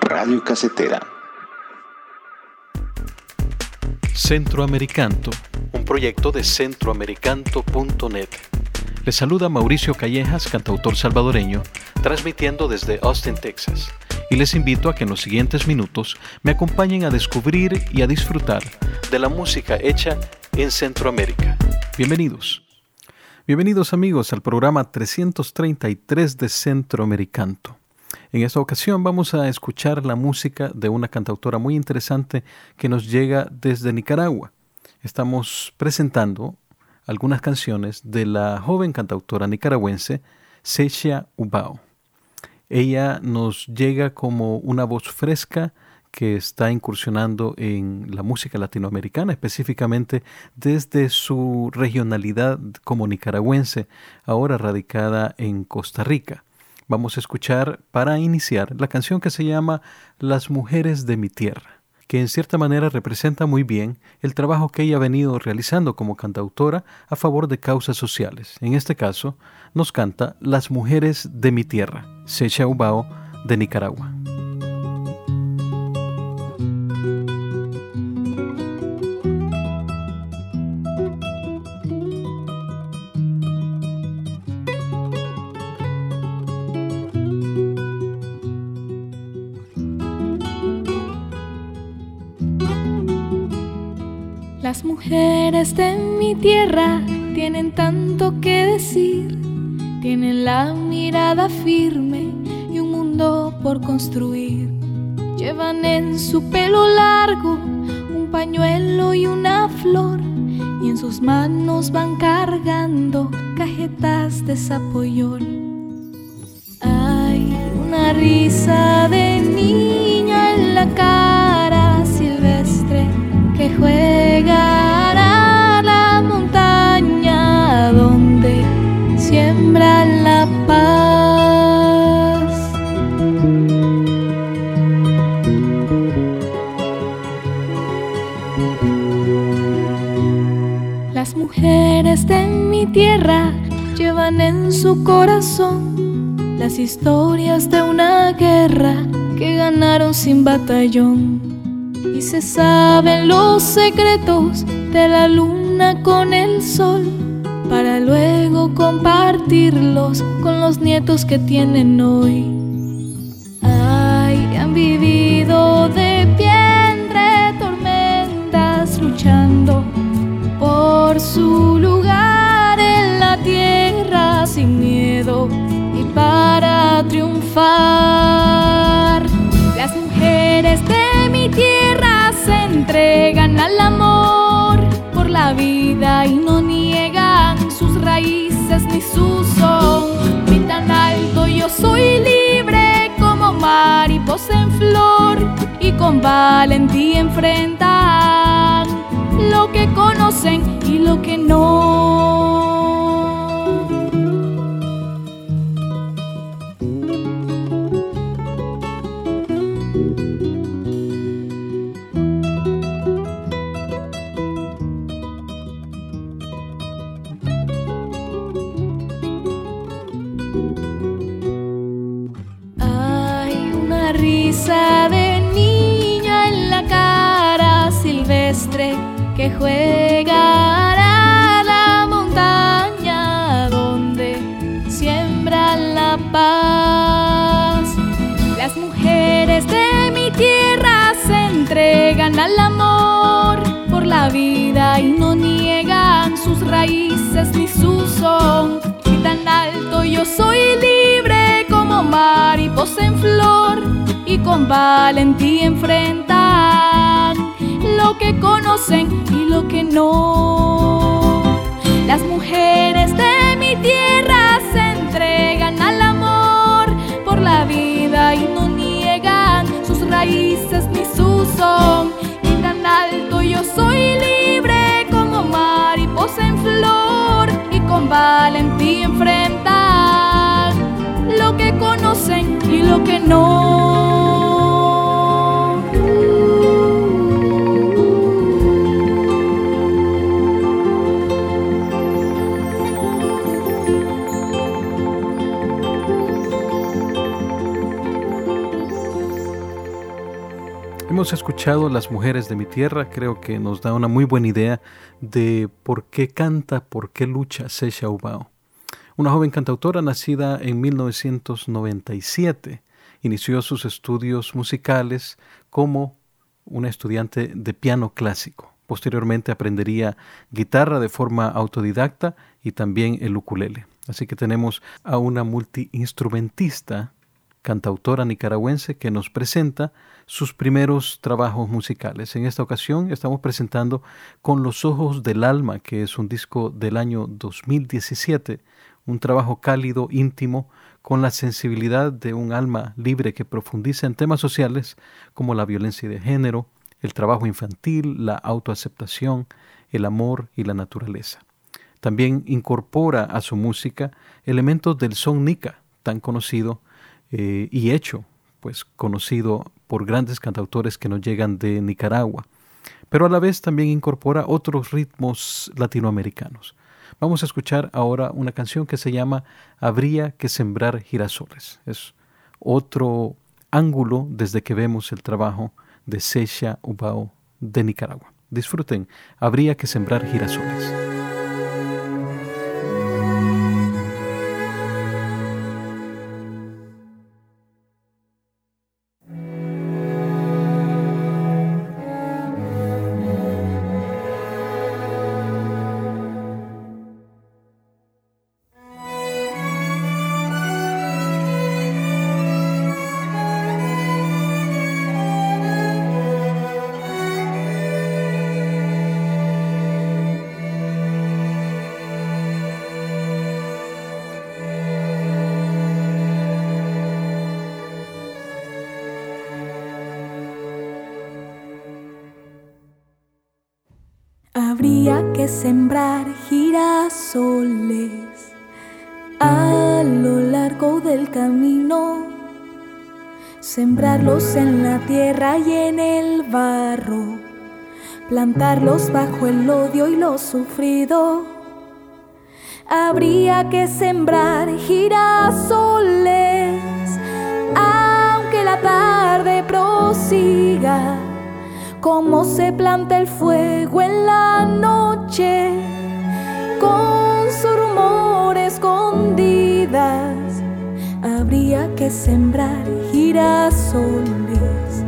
Radio Casetera. Centroamericanto, un proyecto de centroamericanto.net. Les saluda Mauricio Callejas, cantautor salvadoreño, transmitiendo desde Austin, Texas. Y les invito a que en los siguientes minutos me acompañen a descubrir y a disfrutar de la música hecha en Centroamérica. Bienvenidos. Bienvenidos amigos al programa 333 de Centroamericanto. En esta ocasión vamos a escuchar la música de una cantautora muy interesante que nos llega desde Nicaragua. Estamos presentando algunas canciones de la joven cantautora nicaragüense Secha Ubao. Ella nos llega como una voz fresca que está incursionando en la música latinoamericana, específicamente desde su regionalidad como nicaragüense, ahora radicada en Costa Rica. Vamos a escuchar para iniciar la canción que se llama Las mujeres de mi tierra, que en cierta manera representa muy bien el trabajo que ella ha venido realizando como cantautora a favor de causas sociales. En este caso, nos canta Las mujeres de mi tierra, Secha Ubao de Nicaragua. Las mujeres de mi tierra tienen tanto que decir, tienen la mirada firme y un mundo por construir. Llevan en su pelo largo un pañuelo y una flor y en sus manos van cargando cajetas de zapoyol. Hay una risa de niña en la cara historias de una guerra que ganaron sin batallón y se saben los secretos de la luna con el sol para luego compartirlos con los nietos que tienen hoy. Ay, han vivido de pie entre tormentas luchando por su lugar triunfar. Las mujeres de mi tierra se entregan al amor por la vida y no niegan sus raíces ni su son. tan alto, yo soy libre como mariposa en flor y con valentía enfrentan lo que conocen y lo que no. Paz. Las mujeres de mi tierra se entregan al amor por la vida y no niegan sus raíces ni su son. Y tan alto yo soy libre como mariposa en flor y con valentía enfrentan lo que conocen y lo que no. Las mujeres de con valentía enfrentar. lo que conocen y lo que no. Hemos escuchado Las mujeres de mi tierra, creo que nos da una muy buena idea de por qué canta, por qué lucha Sesha Ubao. Una joven cantautora nacida en 1997, inició sus estudios musicales como una estudiante de piano clásico. Posteriormente aprendería guitarra de forma autodidacta y también el ukulele. Así que tenemos a una multiinstrumentista cantautora nicaragüense que nos presenta sus primeros trabajos musicales. En esta ocasión estamos presentando Con los ojos del alma, que es un disco del año 2017, un trabajo cálido, íntimo, con la sensibilidad de un alma libre que profundiza en temas sociales como la violencia de género, el trabajo infantil, la autoaceptación, el amor y la naturaleza. También incorpora a su música elementos del son nica, tan conocido eh, y hecho, pues conocido por grandes cantautores que nos llegan de Nicaragua, pero a la vez también incorpora otros ritmos latinoamericanos. Vamos a escuchar ahora una canción que se llama Habría que sembrar girasoles. Es otro ángulo desde que vemos el trabajo de Sesha Ubao de Nicaragua. Disfruten, Habría que sembrar girasoles. Habría que sembrar girasoles a lo largo del camino, sembrarlos en la tierra y en el barro, plantarlos bajo el odio y lo sufrido. Habría que sembrar girasoles, aunque la tarde prosiga cómo se planta el fuego en la noche con su rumor escondidas. Habría que sembrar girasoles.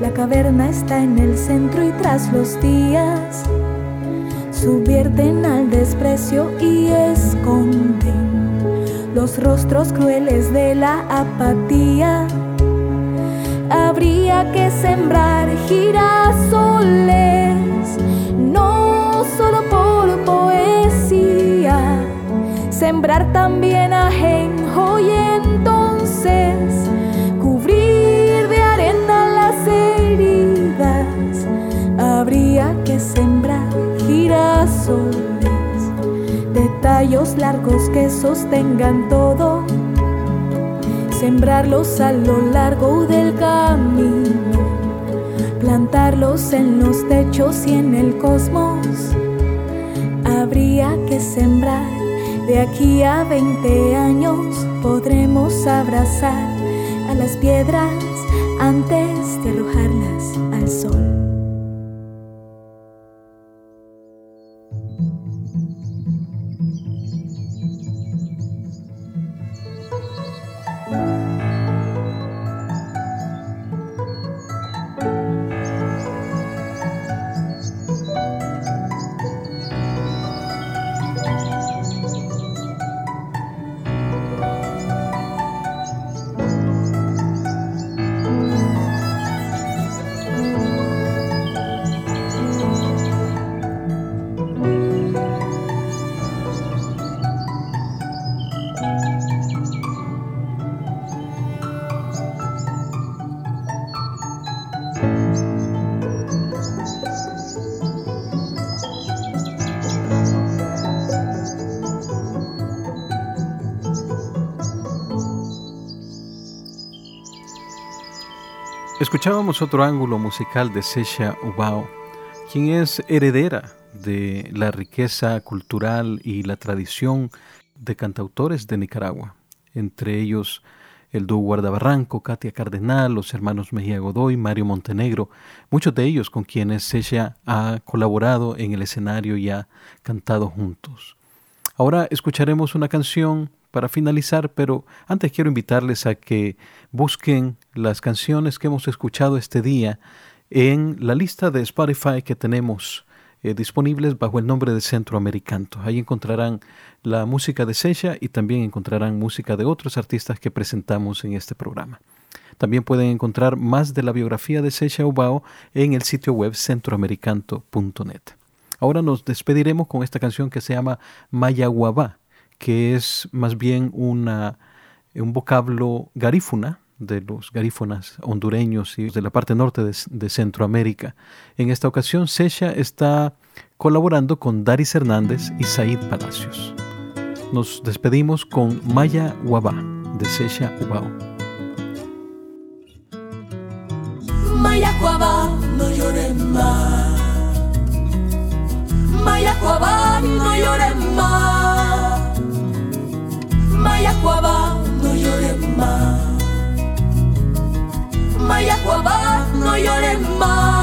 La caverna está en el centro y tras los días subvierten al desprecio y esconden los rostros crueles de la apatía habría que sembrar girasoles, no solo por poesía, sembrar también ajenjo y entonces cubrir de arena las heridas. Habría que sembrar girasoles, detalles largos que sostengan todo sembrarlos a lo largo del camino, plantarlos en los techos y en el cosmos. Habría que sembrar de aquí a 20 años, podremos abrazar a las piedras antes de arrojarlas al sol. Escuchábamos otro ángulo musical de Sesha Ubao, quien es heredera de la riqueza cultural y la tradición de cantautores de Nicaragua, entre ellos el dúo Guardabarranco, Katia Cardenal, los hermanos Mejía Godoy, Mario Montenegro, muchos de ellos con quienes ella ha colaborado en el escenario y ha cantado juntos. Ahora escucharemos una canción para finalizar, pero antes quiero invitarles a que busquen las canciones que hemos escuchado este día en la lista de Spotify que tenemos eh, disponibles bajo el nombre de Centroamericanto. Ahí encontrarán la música de Secha y también encontrarán música de otros artistas que presentamos en este programa. También pueden encontrar más de la biografía de Secha Ubao en el sitio web centroamericanto.net. Ahora nos despediremos con esta canción que se llama Mayaguabá, que es más bien una, un vocablo garífuna de los garífonas hondureños y de la parte norte de, Centroamérica. En esta ocasión, Secha está colaborando con Daris Hernández y Said Palacios. Nos despedimos con Maya Guabá de Secha Ubao. Maya Guabá, no llores más. Maya Guabá, no llores más. Maya Guabá, Mayacuabá, no llores más.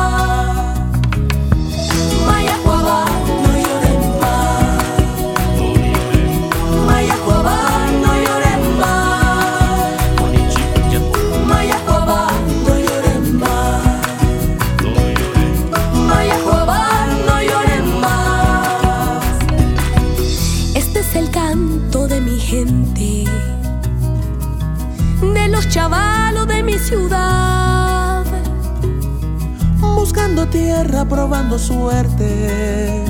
Probando suerte.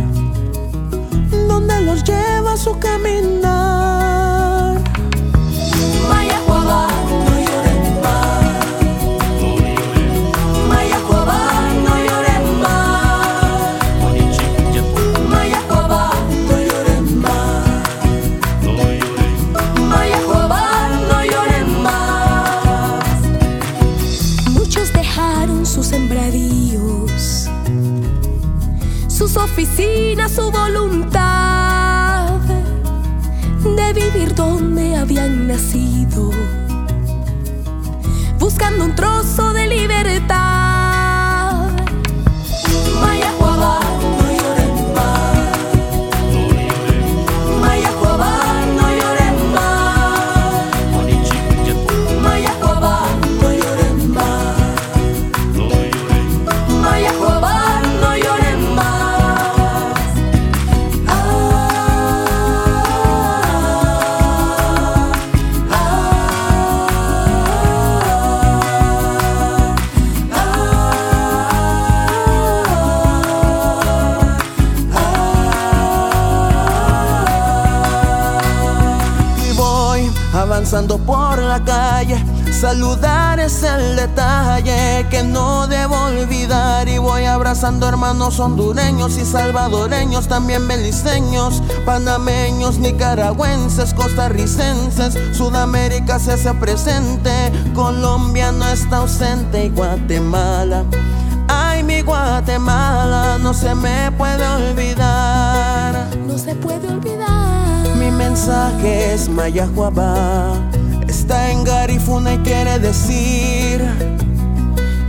Donde los lleva su caminar. Habían Pasando por la calle. Saludar es el detalle que no debo olvidar y voy abrazando hermanos hondureños y salvadoreños, también beliceños, panameños, nicaragüenses, costarricenses, Sudamérica se hace presente, Colombia no está ausente y Guatemala. Ay, mi Guatemala no se me puede olvidar. No se puede olvidar. Mensaje es Mayahuabá. Está en Garifuna y quiere decir: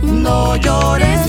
No llores